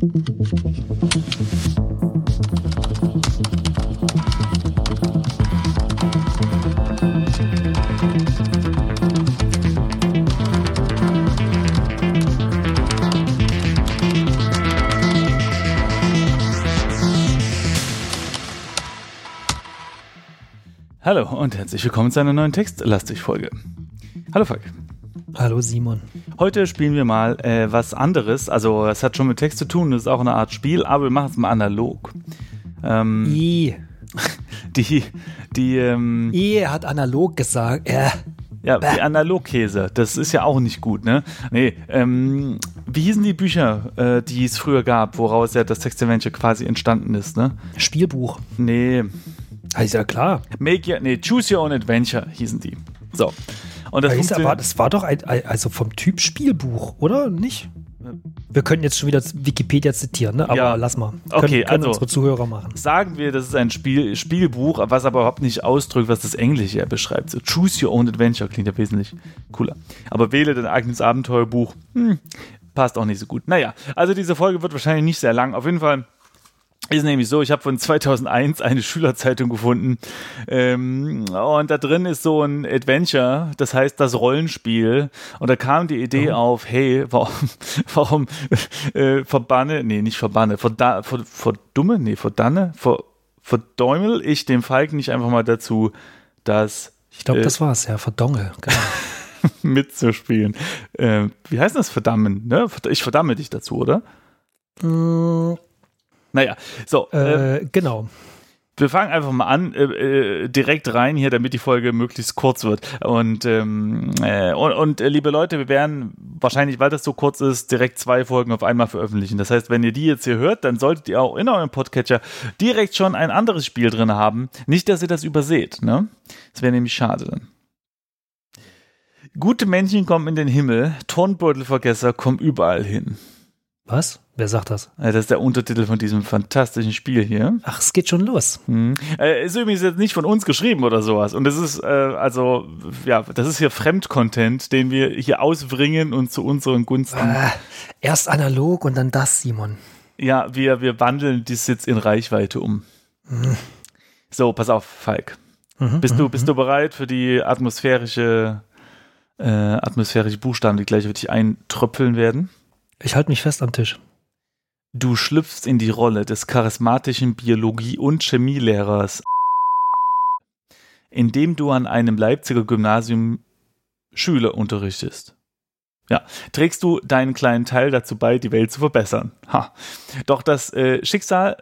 Hallo und herzlich willkommen zu einer neuen Textlastig-Folge. Hallo Falk. Hallo Simon. Heute spielen wir mal äh, was anderes. Also es hat schon mit Text zu tun, das ist auch eine Art Spiel, aber wir machen es mal analog. Ähm, I. die, die, ähm, I hat analog gesagt. Äh. ja, die Analogkäse, das ist ja auch nicht gut, ne? Nee, ähm, wie hießen die Bücher, äh, die es früher gab, woraus ja das Text-Adventure quasi entstanden ist, ne? Spielbuch. Nee, Ist ja klar. Make your, nee, Choose Your Own Adventure hießen die. So. Und das, ist aber, das war doch ein, also vom Typ Spielbuch, oder? Nicht? Wir könnten jetzt schon wieder Wikipedia zitieren, ne? aber Ja. lass mal. Okay, können also- unsere Zuhörer machen. sagen wir, das ist ein Spiel, Spielbuch, was aber überhaupt nicht ausdrückt, was das Englische beschreibt. So Choose Your Own Adventure klingt ja wesentlich cooler. Aber wähle dein eigenes Abenteuerbuch, hm, passt auch nicht so gut. Naja, also diese Folge wird wahrscheinlich nicht sehr lang. Auf jeden Fall ist nämlich so, ich habe von 2001 eine Schülerzeitung gefunden ähm, und da drin ist so ein Adventure, das heißt das Rollenspiel und da kam die Idee auf, hey, warum, warum äh, verbanne, nee, nicht verbanne, verda, ver, verdumme, nee, verdanne, ver, verdäumel ich dem Falken nicht einfach mal dazu, das Ich glaube, äh, das war's, ja, verdonge. Genau. mitzuspielen. Äh, wie heißt das verdammen? Ne? Ich verdamme dich dazu, oder? Mm, Naja, so, äh, äh, genau. wir fangen einfach mal an, äh, äh, direkt rein hier, damit die Folge möglichst kurz wird. Und, ähm, äh, und, und äh, liebe Leute, wir werden wahrscheinlich, weil das so kurz ist, direkt zwei Folgen auf einmal veröffentlichen. Das heißt, wenn ihr die jetzt hier hört, dann solltet ihr auch in eurem Podcatcher direkt schon ein anderes Spiel drin haben. Nicht, dass ihr das überseht, ne? Das wäre nämlich schade dann. Gute Männchen kommen in den Himmel, Turnbeutelvergesser kommen überall hin. Was? Wer sagt das? Äh, Das ist der Untertitel von diesem fantastischen Spiel hier. Ach, es geht schon los. Hm. Äh, ist übrigens jetzt nicht von uns geschrieben oder sowas. Und das ist, äh, also, ja, das ist hier Fremdcontent, den wir hier ausbringen und zu unseren Gunsten. Ah, erst analog und dann das, Simon. Ja, wir, wir wandeln dies jetzt in Reichweite um. So, pass auf, Falk. Mhm, Bist mhm, du, bist du bereit für die atmosphärische, äh, atmosphärische Buchstaben, die gleich für dich eintröpfeln werden? Ich halte mich fest am Tisch. Du schlüpfst in die Rolle des charismatischen Biologie- und Chemielehrers, indem du an einem Leipziger Gymnasium Schüler unterrichtest. Ja, trägst du deinen kleinen Teil dazu bei, die Welt zu verbessern. Ha. Doch das äh, Schicksal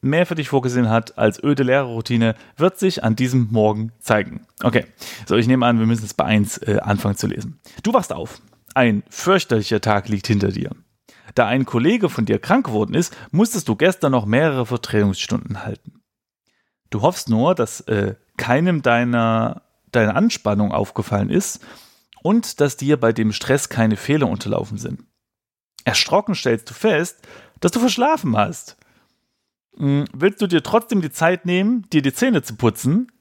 mehr für dich vorgesehen hat als öde Lehrerroutine, wird sich an diesem Morgen zeigen. Okay, so ich nehme an, wir müssen jetzt bei 1 äh, anfangen zu lesen. Du wachst auf. Ein fürchterlicher Tag liegt hinter dir. Da ein Kollege von dir krank geworden ist, musstest du gestern noch mehrere Vertretungsstunden halten. Du hoffst nur, dass äh, keinem deiner, deiner Anspannung aufgefallen ist und dass dir bei dem Stress keine Fehler unterlaufen sind. Erschrocken stellst du fest, dass du verschlafen hast. Hm, willst du dir trotzdem die Zeit nehmen, dir die Zähne zu putzen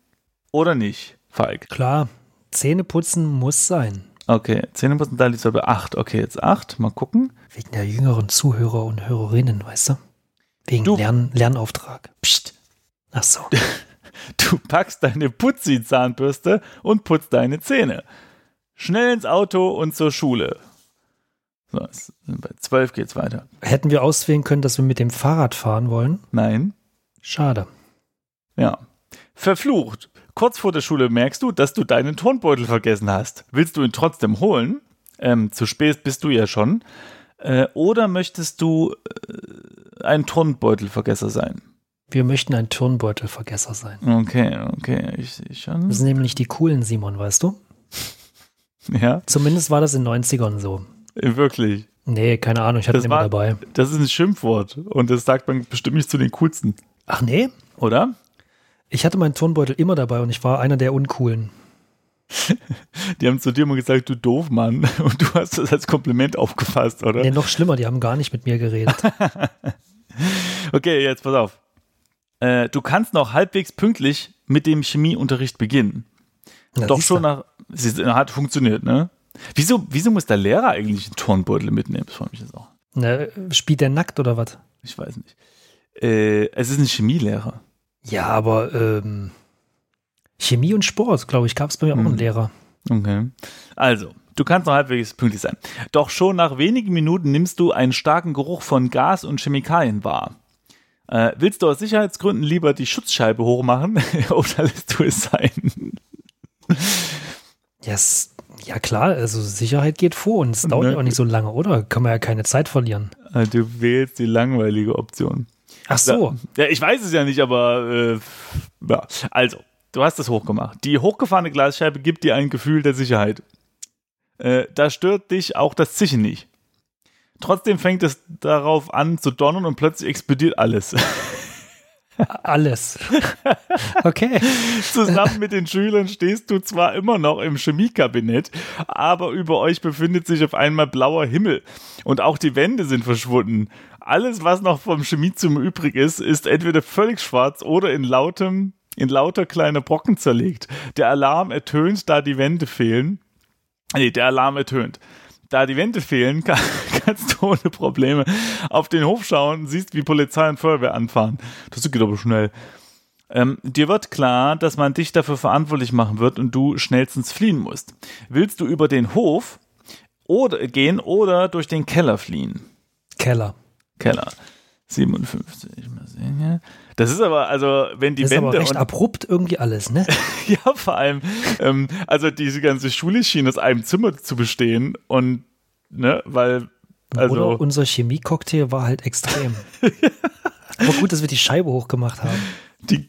oder nicht, Falk? Klar, Zähne putzen muss sein. Okay, Zähneputzen, da liegt es bei 8. Okay, jetzt 8. Mal gucken. Wegen der jüngeren Zuhörer und Hörerinnen, weißt du? Wegen Du- Lern Lernauftrag. Psst. Ach so. Du packst deine Putzi-Zahnbürste und putzt deine Zähne. Schnell ins Auto und zur Schule. So, bei 12 geht's weiter. Hätten wir auswählen können, dass wir mit dem Fahrrad fahren wollen? Nein. Schade. Ja. Verflucht. Kurz vor der Schule merkst du, dass du deinen Turnbeutel vergessen hast. Willst du ihn trotzdem holen? Ähm, zu spät bist du ja schon. Äh, oder möchtest du äh, ein Turnbeutelvergesser sein? Wir möchten ein Turnbeutelvergesser sein. Okay, okay, ich sehe schon. Das sind nämlich die coolen Simon, weißt du? Ja, Zumindest war das in den 90ern so. wirklich. Nee, keine Ahnung, ich hatte Das ihn immer dabei. Das ist ein Schimpfwort und das sagt man bestimmt nicht zu den coolsten, Ach nee, oder? Ich hatte meinen Turnbeutel immer dabei und ich war einer der Uncoolen. Die haben zu dir mal gesagt, du doof Mann. Und du hast das als Kompliment aufgefasst, oder? Nee, noch schlimmer, die haben gar nicht mit mir geredet. Okay, jetzt pass auf. Äh, du kannst noch halbwegs pünktlich mit dem Chemieunterricht beginnen. Na, Doch schon nach. Sie hat funktioniert, ne? Wieso, wieso muss der Lehrer eigentlich einen Turnbeutel mitnehmen? Das freut mich jetzt auch. Ne, spielt der nackt oder was? Ich weiß nicht. Äh, es ist ein Chemielehrer. Ja, aber ähm, Chemie und Sport, glaube ich, gab es bei mir auch einen Hm. Lehrer. Okay. Also, du kannst noch halbwegs pünktlich sein. Doch schon nach wenigen Minuten nimmst du einen starken Geruch von Gas und Chemikalien wahr. Äh, willst du aus Sicherheitsgründen lieber die Schutzscheibe hochmachen oder lässt du es sein? Yes. Ja, klar, also Sicherheit geht vor und es dauert Ne. ja auch nicht so lange, oder? Kann man ja keine Zeit verlieren. Äh, Du wählst die langweilige Option. Ach so. Ja, ich weiß es ja nicht, aber äh, ja. Also, du hast es hochgemacht. Die hochgefahrene Glasscheibe gibt dir ein Gefühl der Sicherheit. Äh, da stört dich auch das Zischen nicht. Trotzdem fängt es darauf an zu donnern und plötzlich explodiert alles. Alles. okay. Zusammen mit den Schülern stehst du zwar immer noch im Chemiekabinett, aber über euch befindet sich auf einmal blauer Himmel und auch die Wände sind verschwunden. Alles, was noch vom Chemiezimmer übrig ist, ist entweder völlig schwarz oder in lautem, in lauter kleine Brocken zerlegt. Der Alarm ertönt, da die Wände fehlen. Nee, der Alarm ertönt. Da die Wände fehlen, kann, kannst du ohne Probleme auf den Hof schauen und siehst, wie Polizei und Feuerwehr anfahren. Das geht aber schnell. Ähm, dir wird klar, dass man dich dafür verantwortlich machen wird und du schnellstens fliehen musst. Willst du über den Hof oder gehen oder durch den Keller fliehen? Keller. Keller. 57, mal sehen hier. Das ist aber, also, wenn die Das ist aber Wände recht abrupt irgendwie alles, ne? ja, vor allem, ähm, also diese ganze Schule schien aus einem Zimmer zu bestehen und, ne, weil, also, Oder unser Chemie-Cocktail war halt extrem. aber gut, dass wir die Scheibe hochgemacht haben. die,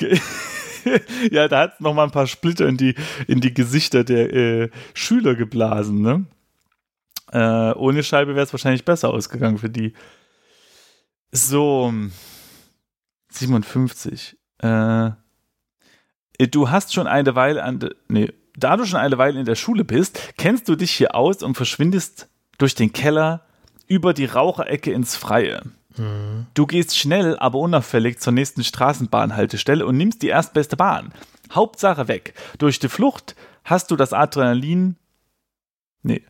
ja, da hat noch mal ein paar Splitter in die, in die Gesichter der äh, Schüler geblasen, ne? Äh, ohne Scheibe wäre es wahrscheinlich besser ausgegangen für die. So, 57. Äh, du hast schon eine Weile an, de, nee, da du schon eine Weile in der Schule bist, kennst du dich hier aus und verschwindest durch den Keller über die Raucherecke ins Freie. Du gehst schnell, aber unauffällig zur nächsten Straßenbahnhaltestelle und nimmst die erstbeste Bahn. Hauptsache weg. Durch die Flucht hast du das Adrenalin. Nee.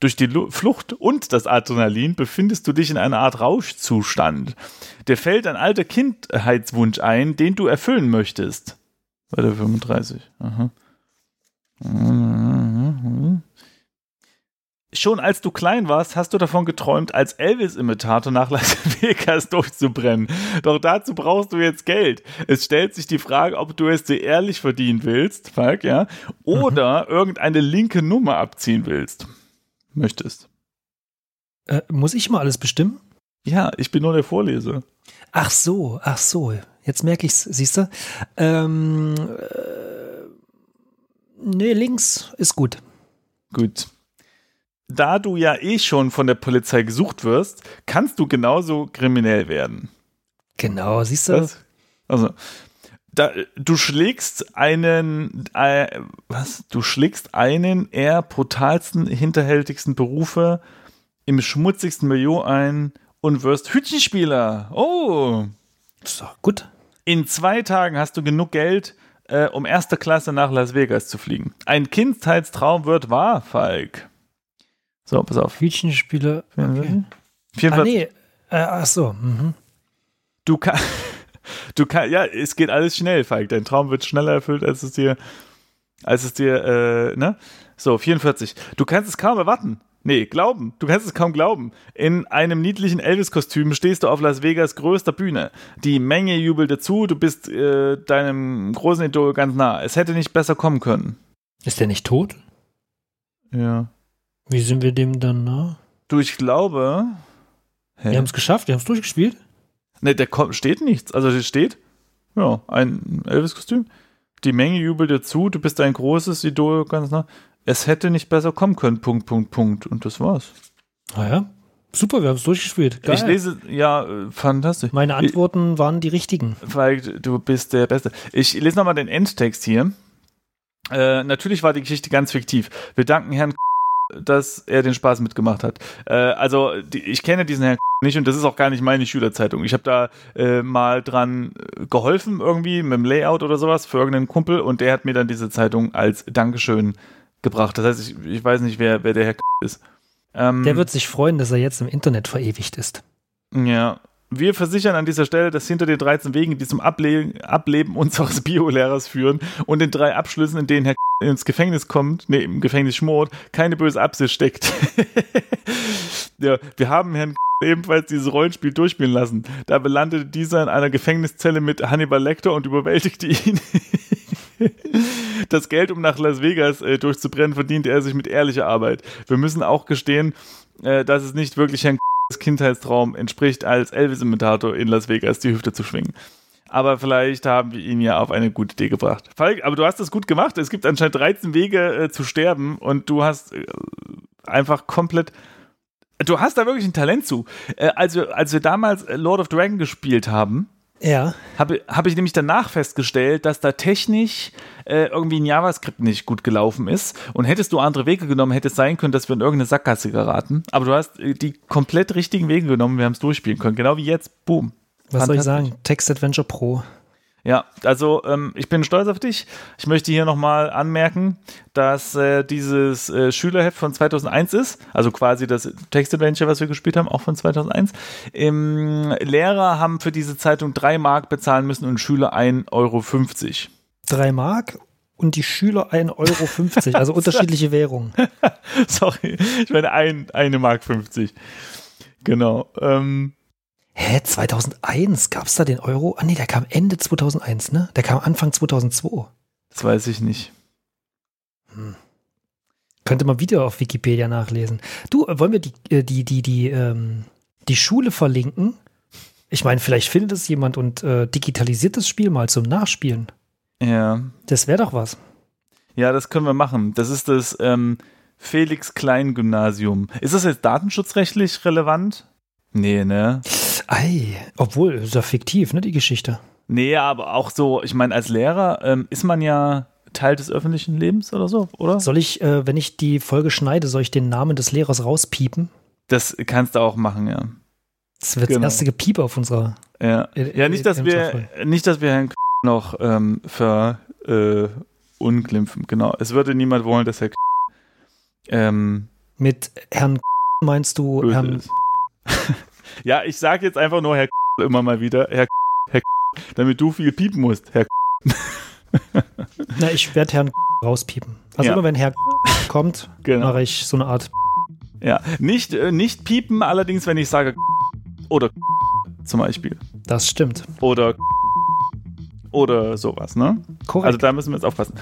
Durch die Lu Flucht und das Adrenalin befindest du dich in einer Art Rauschzustand. Dir fällt ein alter Kindheitswunsch ein, den du erfüllen möchtest. Bei der 35. Aha. Schon als du klein warst, hast du davon geträumt, als Elvis-Imitator nach Las Vegas durchzubrennen. Doch dazu brauchst du jetzt Geld. Es stellt sich die Frage, ob du es dir ehrlich verdienen willst, Falk, ja, oder irgendeine linke Nummer abziehen willst. Möchtest. Äh, muss ich mal alles bestimmen? Ja, ich bin nur der Vorleser. Ach so, ach so. Jetzt merke ich's, siehst du? Ähm, äh, nee, links ist gut. Gut. Da du ja eh schon von der Polizei gesucht wirst, kannst du genauso kriminell werden. Genau, siehst du? Was? Also, da, du schlägst einen, äh, was? Du schlägst einen eher brutalsten, hinterhältigsten Berufe im schmutzigsten Milieu ein und wirst Hütchenspieler. Oh! Ist doch gut. In zwei Tagen hast du genug Geld, äh, um erster Klasse nach Las Vegas zu fliegen. Ein Kindheitstraum wird wahr, Falk. So, pass auf. Hütchenspiele. Okay. 44. Ah, nee. Äh, ach so. Mhm. Du kannst, du kannst, ja, es geht alles schnell, Falk. Dein Traum wird schneller erfüllt, als es dir, als es dir, äh, ne? So, 44. Du kannst es kaum erwarten. Nee, glauben. Du kannst es kaum glauben. In einem niedlichen Elvis-Kostüm stehst du auf Las Vegas größter Bühne. Die Menge jubelt dir zu, du bist äh, deinem großen Idol ganz nah. Es hätte nicht besser kommen können. Ist der nicht tot? Ja. Wie sind wir dem dann nah? Du, ich glaube. Hä? Wir haben es geschafft, wir haben es durchgespielt. Ne, der kommt, steht nichts. Also hier steht, ja, ein Elvis-Kostüm. Die Menge jubelt dir zu, du bist ein großes Idol, ganz nah. Es hätte nicht besser kommen können, Punkt, Punkt, Punkt. Und das war's. Ah ja. Super, wir haben es durchgespielt. Geil. Ich lese, ja, äh, fantastisch. Meine Antworten waren die richtigen. Weil du bist der Beste. Ich lese nochmal den Endtext hier. Äh, natürlich war die Geschichte ganz fiktiv. Wir danken Herrn dass er den Spaß mitgemacht hat. Äh, also die, ich kenne diesen Herrn nicht und das ist auch gar nicht meine Schülerzeitung. Ich habe da äh, mal dran äh, geholfen irgendwie mit dem Layout oder sowas für irgendeinen Kumpel und der hat mir dann diese Zeitung als Dankeschön gebracht. Das heißt, ich, ich weiß nicht, wer, wer der Herr ist. Ähm, Der wird sich freuen, dass er jetzt im Internet verewigt ist. Ja. Wir versichern an dieser Stelle, dass hinter den 13 Wegen, die zum Able Ableben unseres Bio-Lehrers führen und den drei Abschlüssen, in denen Herr ins Gefängnis kommt, nee, im Gefängnis schmort, keine böse Absicht steckt. ja, wir haben Herrn ebenfalls dieses Rollenspiel durchspielen lassen. Dabei landete dieser in einer Gefängniszelle mit Hannibal Lecter und überwältigte ihn. das Geld, um nach Las Vegas äh, durchzubrennen, verdiente er sich mit ehrlicher Arbeit. Wir müssen auch gestehen, äh, dass es nicht wirklich Herrn Kindheitstraum entspricht, als Elvis-Imitator in Las Vegas die Hüfte zu schwingen. Aber vielleicht haben wir ihn ja auf eine gute Idee gebracht. Falk, aber du hast das gut gemacht. Es gibt anscheinend 13 Wege äh, zu sterben und du hast äh, einfach komplett. Du hast da wirklich ein Talent zu. Äh, also, als wir damals Lord of Dragon gespielt haben, Ja. habe hab ich nämlich danach festgestellt, dass da technisch äh, irgendwie ein JavaScript nicht gut gelaufen ist. Und hättest du andere Wege genommen, hätte es sein können, dass wir in irgendeine Sackgasse geraten. Aber du hast äh, die komplett richtigen Wege genommen, wir haben es durchspielen können. Genau wie jetzt. Boom. Was soll ich sagen? Text Adventure Pro. Ja, also ähm, ich bin stolz auf dich. Ich möchte hier nochmal anmerken, dass äh, dieses äh, Schülerheft von 2001 ist, also quasi das Textadventure, was wir gespielt haben, auch von 2001. Ähm, Lehrer haben für diese Zeitung drei Mark bezahlen müssen und Schüler 1,50 Euro. Drei Mark und die Schüler 1,50 Euro, also unterschiedliche Währungen. Sorry, ich meine ein, eine Mark 50. Genau. Ähm, Hä, 2001? Gab es da den Euro? Ah nee, der kam Ende 2001, ne? Der kam Anfang 2002. das weiß ich nicht. Könnte man wieder auf Wikipedia nachlesen. Du, äh, wollen wir die, äh, die, die, die, ähm, die Schule verlinken? Ich meine, vielleicht findet es jemand und äh, digitalisiert das Spiel mal zum Nachspielen. Ja. Das wäre doch was. Ja, das können wir machen. Das ist das ähm, Felix Klein Gymnasium. Ist das jetzt datenschutzrechtlich relevant? Nee, ne? Ei, obwohl, ist ja fiktiv, ne, die Geschichte. Nee, aber auch so, ich meine, als Lehrer ähm, ist man ja Teil des öffentlichen Lebens oder so, oder? Soll ich, äh, wenn ich die Folge schneide, soll ich den Namen des Lehrers rauspiepen? Das kannst du auch machen, ja. Das wird Genau. das erste Gepieper auf unserer. Ja, In- ja nicht, dass in- wir, nicht, dass wir Herrn noch ähm, ver äh. Genau. Es würde niemand wollen, dass Herr ähm, Mit Herrn meinst du Herrn. ja, ich sage jetzt einfach nur Herr immer mal wieder, Herr Herr damit du viel piepen musst, Herr Na, ich werde Herrn rauspiepen. Also Ja. immer wenn Herr kommt, Genau. mache ich so eine Art. Ja, nicht, äh, nicht piepen, allerdings, wenn ich sage oder zum Beispiel. Das stimmt. Oder oder sowas, ne? Korrekt. Also da müssen wir jetzt aufpassen.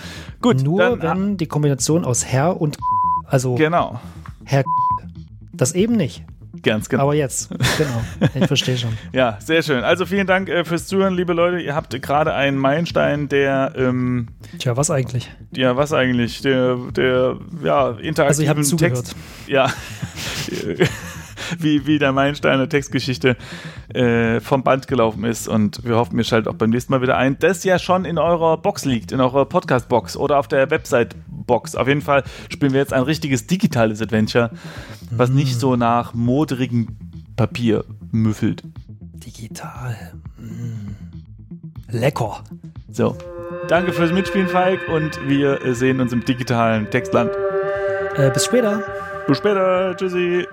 Gut, Nur dann, wenn die Kombination aus Herr und also genau, Herr das eben nicht. Ganz genau. Aber jetzt, genau. Ich verstehe schon. Ja, sehr schön. Also vielen Dank äh, fürs Zuhören, liebe Leute. Ihr habt gerade einen Meilenstein, der, ähm, Tja, was eigentlich? ja, was eigentlich, der, der, ja, interaktiven Also habt zugehört. Text, ja, wie, wie der Meilenstein der Textgeschichte äh, vom Band gelaufen ist. Und wir hoffen, ihr schaltet auch beim nächsten Mal wieder ein. Das ja schon in eurer Box liegt, in eurer Podcast-Box oder auf der Website-Box. Auf jeden Fall spielen wir jetzt ein richtiges digitales Adventure, was nicht so nach moderigem Papier müffelt. Digital. Mm. Lecker. So. Danke fürs Mitspielen, Falk, und wir sehen uns im digitalen Textland. Äh, bis später. Bis später. Tschüssi.